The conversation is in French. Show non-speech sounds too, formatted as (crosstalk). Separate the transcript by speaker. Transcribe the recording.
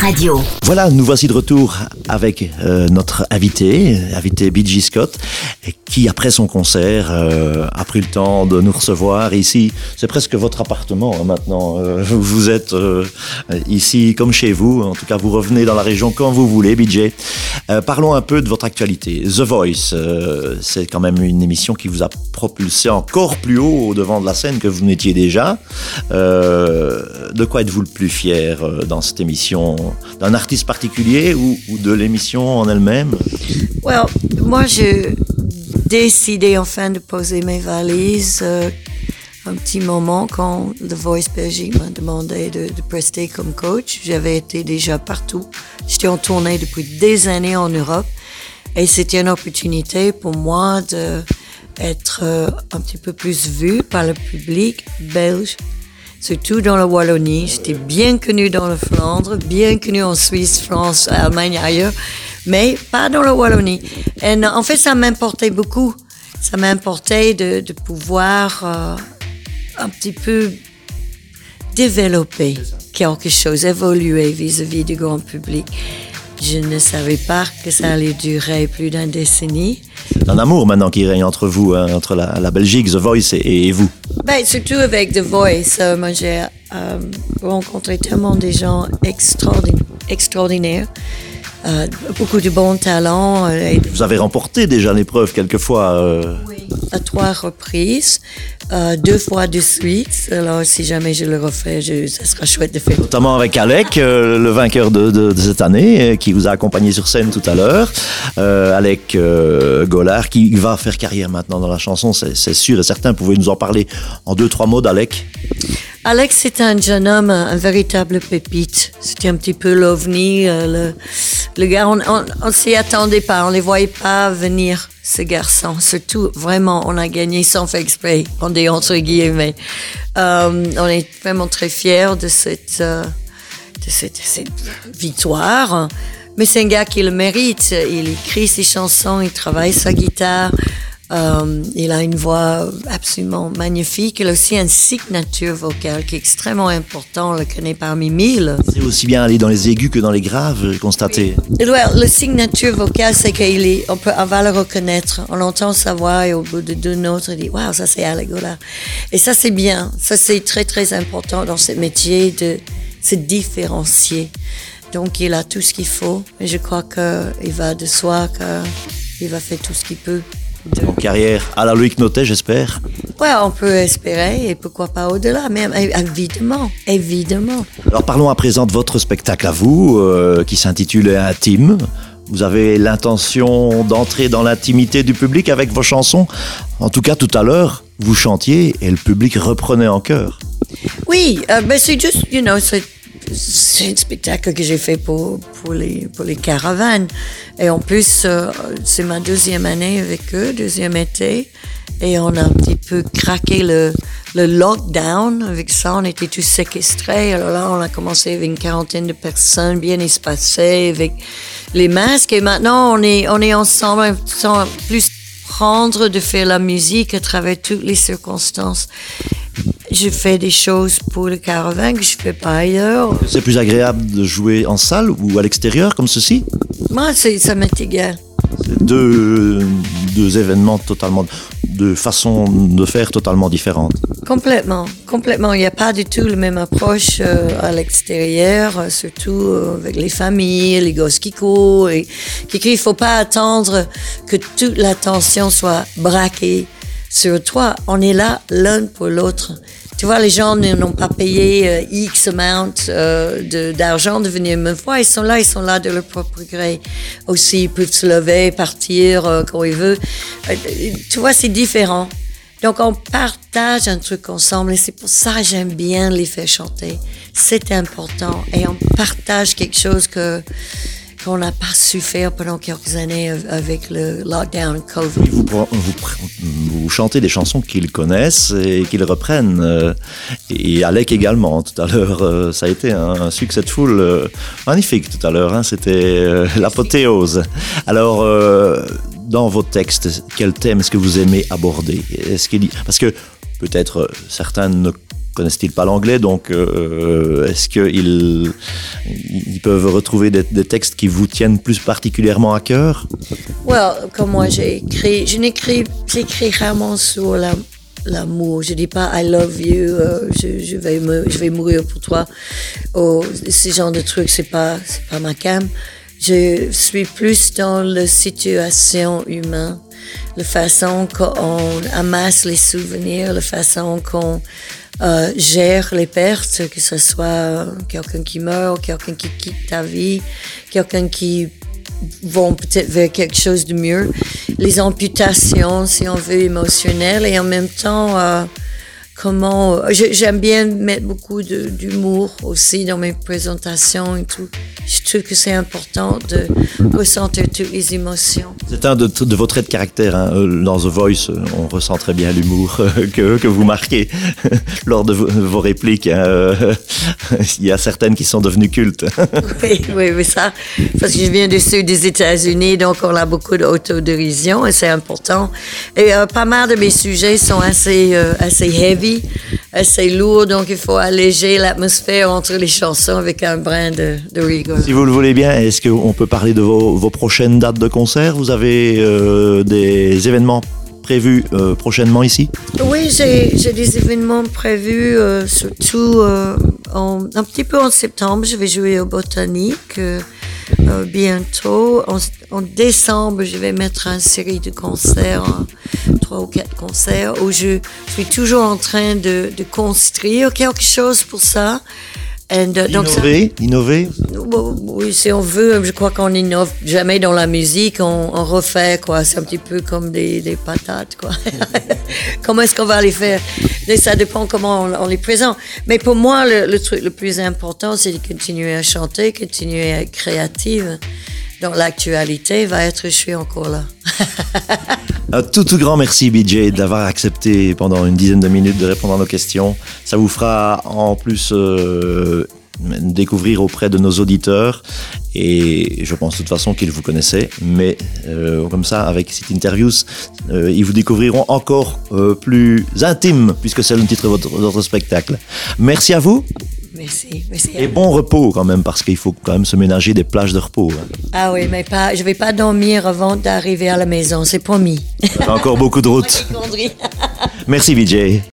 Speaker 1: Radio.
Speaker 2: Voilà, nous voici de retour avec euh, notre invité, invité B.G. Scott, qui après son concert euh, a pris le temps de nous recevoir ici. C'est presque votre appartement hein, maintenant. Euh, vous êtes ici comme chez vous. En tout cas, vous revenez dans la région quand vous voulez, BJ. parlons un peu de votre actualité. The Voice, c'est quand même une émission qui vous a propulsé encore plus haut au devant de la scène que vous n'étiez déjà. de quoi êtes-vous le plus fier dans cette émission d'un artiste particulier ou, de l'émission en elle-même
Speaker 3: Moi, j'ai décidé enfin de poser mes valises euh, un petit moment quand The Voice Belgique m'a demandé de, de, prester comme coach. J'avais été déjà partout. J'étais en tournée depuis des années en Europe et c'était une opportunité pour moi d'être euh, un petit peu plus vue par le public belge surtout dans la Wallonie. J'étais bien connue dans le Flandre, bien connue en Suisse, France, Allemagne, ailleurs, mais pas dans la Wallonie. En fait, ça m'importait beaucoup. Ça m'importait de, pouvoir euh, un petit peu développer quelque chose, évoluer vis-à-vis du grand public. Je ne savais pas que ça allait durer plus d'une décennie.
Speaker 2: Un amour maintenant qui règne entre vous, hein, entre la, Belgique, The Voice et, vous.
Speaker 3: Ben, surtout avec The Voice. Euh, moi, j'ai euh, rencontré tellement de gens extraordinaires. Euh, beaucoup de bons talents.
Speaker 2: Vous avez remporté déjà l'épreuve quelquefois.
Speaker 3: Oui, à trois reprises. Euh, deux fois de suite. Alors, si jamais je le refais, je, ça sera chouette de faire.
Speaker 2: Notamment avec Alec, euh, le vainqueur de, cette année, euh, qui vous a accompagné sur scène tout à l'heure. Alec Gollard, qui va faire carrière maintenant dans la chanson, c'est sûr et certain. Vous pouvez nous en parler en deux, trois mots d'Alec?
Speaker 3: Alex, c'est un jeune homme, un véritable pépite. C'était un petit peu l'ovni. le, le gars, on ne s'y attendait pas, on les voyait pas venir ce garçon. Surtout, vraiment, on a gagné sans faire exprès, on dit entre guillemets. Euh, on est vraiment très fiers de cette, euh, de cette, cette victoire. Mais c'est un gars qui le mérite. Il écrit ses chansons, il travaille sa guitare. Euh, il a une voix absolument magnifique. Il a aussi une signature vocale qui est extrêmement important. On le connaît parmi mille.
Speaker 2: C'est aussi bien aller dans les aigus que dans les graves, constaté.
Speaker 3: Oui. Le signature vocale, c'est qu'il est, on peut, on va le reconnaître. On entend sa voix et au bout de deux notes, on dit, waouh, ça c'est Alegola. Et ça c'est bien. Ça c'est très très important dans ce métier de se différencier. Donc il a tout ce qu'il faut. Et je crois qu'il va de soi qu'il va faire tout ce qu'il peut
Speaker 2: en carrière à la Loïc Notet, j'espère.
Speaker 3: Ouais, on peut espérer et pourquoi pas au-delà, mais évidemment, évidemment.
Speaker 2: Alors parlons à présent de votre spectacle à vous, euh, qui s'intitule Intime. Vous avez l'intention d'entrer dans l'intimité du public avec vos chansons. En tout cas, tout à l'heure, vous chantiez et le public reprenait en chœur.
Speaker 3: Oui, euh, mais c'est juste, you know, c'est c'est un spectacle que j'ai fait pour, pour, les, pour les caravanes. Et en plus, euh, c'est ma deuxième année avec eux, deuxième été. Et on a un petit peu craqué le, le lockdown. Avec ça, on était tous séquestrés. Alors là, on a commencé avec une quarantaine de personnes bien espacées, avec les masques. Et maintenant, on est, on est ensemble, plus prendre de faire la musique à travers toutes les circonstances je fais des choses pour le caravane que je fais pas ailleurs.
Speaker 2: C'est plus agréable de jouer en salle ou à l'extérieur comme ceci?
Speaker 3: Moi, ça m'est égal.
Speaker 2: Deux, deux événements totalement, de façon de faire totalement différentes.
Speaker 3: Complètement, complètement. Il n'y a pas du tout la même approche euh, à l'extérieur, euh, surtout euh, avec les familles, les gosses qui courent. Et, il ne faut pas attendre que toute l'attention soit braquée sur toi. On est là l'un pour l'autre. Tu vois, les gens n'ont pas payé euh, X amount euh, d'argent de, venir me voir. Ils sont là, ils sont là de leur propre gré. Aussi, ils peuvent se lever, partir euh, quand ils veulent. Euh, tu vois, c'est différent. Donc, on partage un truc ensemble et c'est pour ça que j'aime bien les faire chanter. C'est important et on partage quelque chose que qu'on n'a pas su faire pendant quelques années avec le lockdown COVID.
Speaker 2: Vous, chantez des chansons qu'ils connaissent et qu'ils reprennent. Euh, et Alec également, tout à l'heure, euh, ça a été un succès de foule euh, magnifique tout à l'heure. Hein, C'était l'apothéose. Alors, dans vos textes, quel thème est-ce que vous aimez aborder? Est-ce qu'il Parce que peut-être certains ne connaissent-ils pas l'anglais, donc est-ce qu'ils peuvent retrouver des, textes qui vous tiennent plus particulièrement à cœur?
Speaker 3: Well, comme moi j'ai écrit, je n'écris, j'écris rarement sur la- l'amour. Je dis pas I love you, euh, je, je vais me, je vais mourir pour toi. Ce genre de trucs, c'est pas, c'est pas ma cam. Je suis plus dans la situation humaine, la façon qu'on amasse les souvenirs, la façon qu'on euh, gère les pertes, que ce soit quelqu'un qui meurt, quelqu'un qui quitte ta vie, quelqu'un qui vont peut-être vers quelque chose de mieux. Les amputations, si on veut, émotionnelles, et en même temps, euh, comment... j'ai- J'aime bien mettre beaucoup d'humour aussi dans mes présentations et tout. Je trouve que c'est important de ressentir toutes les émotions.
Speaker 2: C'est un de, de vos traits de caractère. hein. Euh, Dans The Voice, on ressent très bien l'humour euh, que, que vous marquez (laughs) lors de vos, répliques. hein. Euh, (laughs) Il y a certaines qui sont devenues cultes. (laughs)
Speaker 3: Oui, oui, oui, ça. Parce que je viens du sud des États-Unis, donc on a beaucoup d'autodérision et c'est important. Et euh, pas mal de mes sujets sont assez, euh, assez heavy, assez lourds, donc il faut alléger l'atmosphère entre les chansons avec un brin de, de rigole.
Speaker 2: Si vous le voulez bien, est-ce qu'on peut parler de vos, vos prochaines dates de concert? Vous avez euh, des événements prévus euh, prochainement ici?
Speaker 3: Oui, j'ai des événements prévus, euh, surtout euh, en- un petit peu en septembre. Je vais jouer au Botanique euh, euh, bientôt. En, en décembre, je vais mettre une série de concerts, euh, trois ou quatre concerts, où je suis toujours en train de, de construire quelque chose pour ça. And, donc ça-
Speaker 2: Innover, innover
Speaker 3: Oui, si on veut, je crois qu'on innove jamais dans la musique, on, on refait quoi. C'est un petit peu comme des, des patates quoi. (laughs) comment est-ce qu'on va les faire? Mais Ça dépend comment on, on les présente. Mais pour moi, le, le truc le plus important, c'est de continuer à chanter, continuer à être créative. Dans l'actualité, va être je suis encore là. (laughs)
Speaker 2: Un tout tout grand merci BJ d'avoir accepté pendant une dizaine de minutes de répondre à nos questions. Ça vous fera en plus euh, découvrir auprès de nos auditeurs et je pense de toute façon qu'ils vous connaissaient, mais euh, comme ça avec cette interview, euh, ils vous découvriront encore plus intime puisque c'est le titre de votre spectacle. Merci à vous Et bon repos quand même parce qu'il faut quand même se ménager des plages de repos. hein.
Speaker 3: Ah oui, mais pas, je vais pas dormir avant d'arriver à la maison, c'est promis.
Speaker 2: Encore beaucoup de routes. (laughs)
Speaker 3: Connerie.
Speaker 2: Merci BJ.